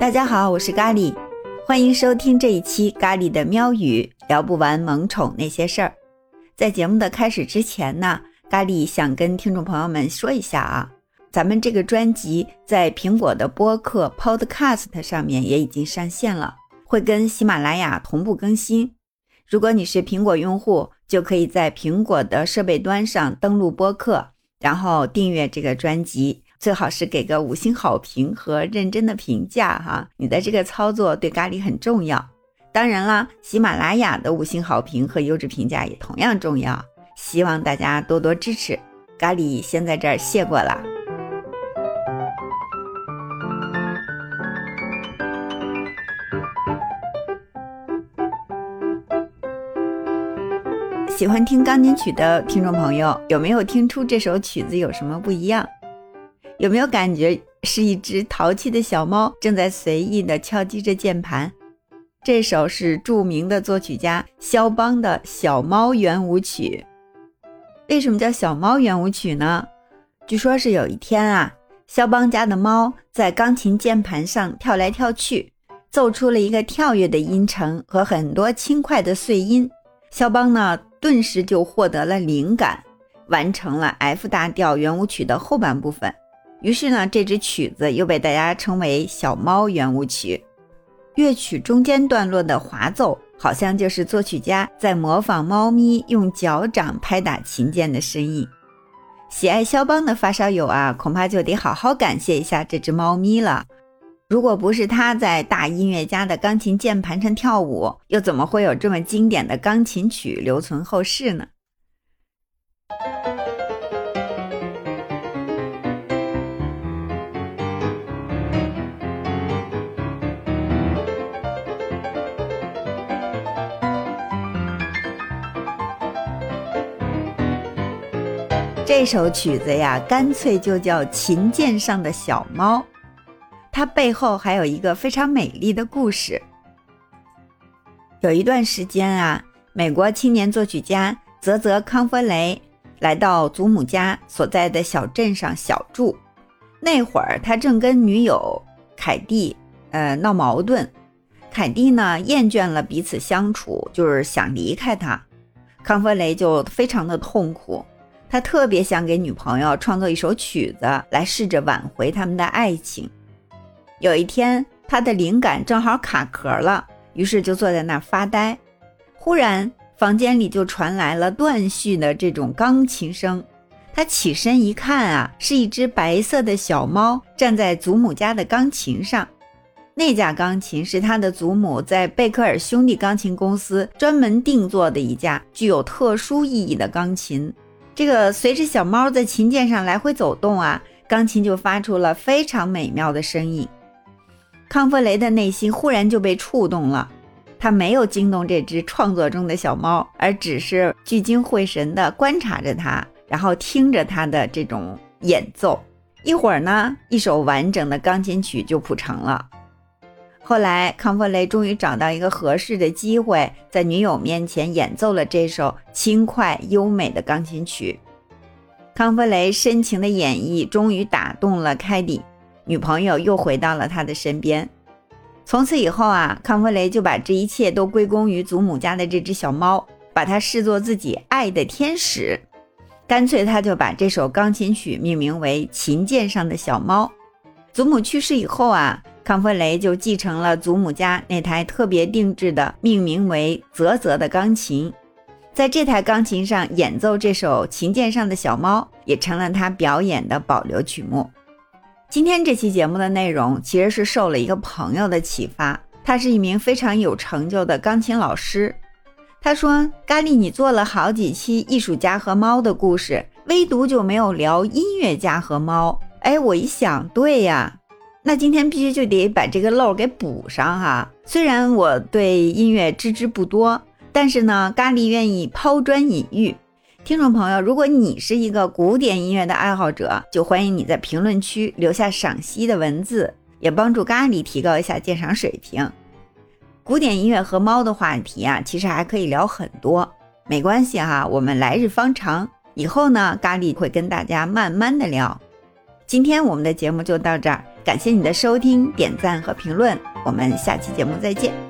大家好，我是咖喱，欢迎收听这一期咖喱的喵语，聊不完萌宠那些事儿。在节目的开始之前呢，咖喱想跟听众朋友们说一下啊，咱们这个专辑在苹果的播客 Podcast 上面也已经上线了，会跟喜马拉雅同步更新。如果你是苹果用户，就可以在苹果的设备端上登录播客，然后订阅这个专辑。最好是给个五星好评和认真的评价哈，你的这个操作对咖喱很重要。当然啦，喜马拉雅的五星好评和优质评价也同样重要，希望大家多多支持。咖喱先在这儿谢过了。喜欢听钢琴曲的听众朋友，有没有听出这首曲子有什么不一样？有没有感觉是一只淘气的小猫正在随意地敲击着键盘？这首是著名的作曲家肖邦的小猫圆舞曲。为什么叫小猫圆舞曲呢？据说是有一天啊，肖邦家的猫在钢琴键盘上跳来跳去，奏出了一个跳跃的音程和很多轻快的碎音。肖邦呢，顿时就获得了灵感，完成了 F 大调圆舞曲的后半部分。于是呢，这支曲子又被大家称为《小猫圆舞曲》。乐曲中间段落的滑奏，好像就是作曲家在模仿猫咪用脚掌拍打琴键的声音。喜爱肖邦的发烧友啊，恐怕就得好好感谢一下这只猫咪了。如果不是它在大音乐家的钢琴键盘上跳舞，又怎么会有这么经典的钢琴曲留存后世呢？这首曲子呀，干脆就叫《琴键上的小猫》，它背后还有一个非常美丽的故事。有一段时间啊，美国青年作曲家泽泽·康弗雷来到祖母家所在的小镇上小住。那会儿，他正跟女友凯蒂呃闹矛盾，凯蒂呢厌倦了彼此相处，就是想离开他。康弗雷就非常的痛苦。他特别想给女朋友创作一首曲子，来试着挽回他们的爱情。有一天，他的灵感正好卡壳了，于是就坐在那儿发呆。忽然，房间里就传来了断续的这种钢琴声。他起身一看啊，是一只白色的小猫站在祖母家的钢琴上。那架钢琴是他的祖母在贝克尔兄弟钢琴公司专门定做的一架具有特殊意义的钢琴。这个随着小猫在琴键上来回走动啊，钢琴就发出了非常美妙的声音。康弗雷的内心忽然就被触动了，他没有惊动这只创作中的小猫，而只是聚精会神地观察着它，然后听着它的这种演奏。一会儿呢，一首完整的钢琴曲就谱成了。后来，康弗雷终于找到一个合适的机会，在女友面前演奏了这首轻快优美的钢琴曲。康弗雷深情的演绎终于打动了凯蒂，女朋友又回到了他的身边。从此以后啊，康弗雷就把这一切都归功于祖母家的这只小猫，把它视作自己爱的天使。干脆，他就把这首钢琴曲命名为《琴键上的小猫》。祖母去世以后啊。康弗雷就继承了祖母家那台特别定制的、命名为“泽泽”的钢琴，在这台钢琴上演奏这首《琴键上的小猫》，也成了他表演的保留曲目。今天这期节目的内容其实是受了一个朋友的启发，他是一名非常有成就的钢琴老师。他说：“咖喱，你做了好几期艺术家和猫的故事，唯独就没有聊音乐家和猫。”哎，我一想，对呀。那今天必须就得把这个漏给补上哈。虽然我对音乐知之不多，但是呢，咖喱愿意抛砖引玉。听众朋友，如果你是一个古典音乐的爱好者，就欢迎你在评论区留下赏析的文字，也帮助咖喱提高一下鉴赏水平。古典音乐和猫的话题啊，其实还可以聊很多，没关系哈，我们来日方长，以后呢，咖喱会跟大家慢慢的聊。今天我们的节目就到这儿。感谢你的收听、点赞和评论，我们下期节目再见。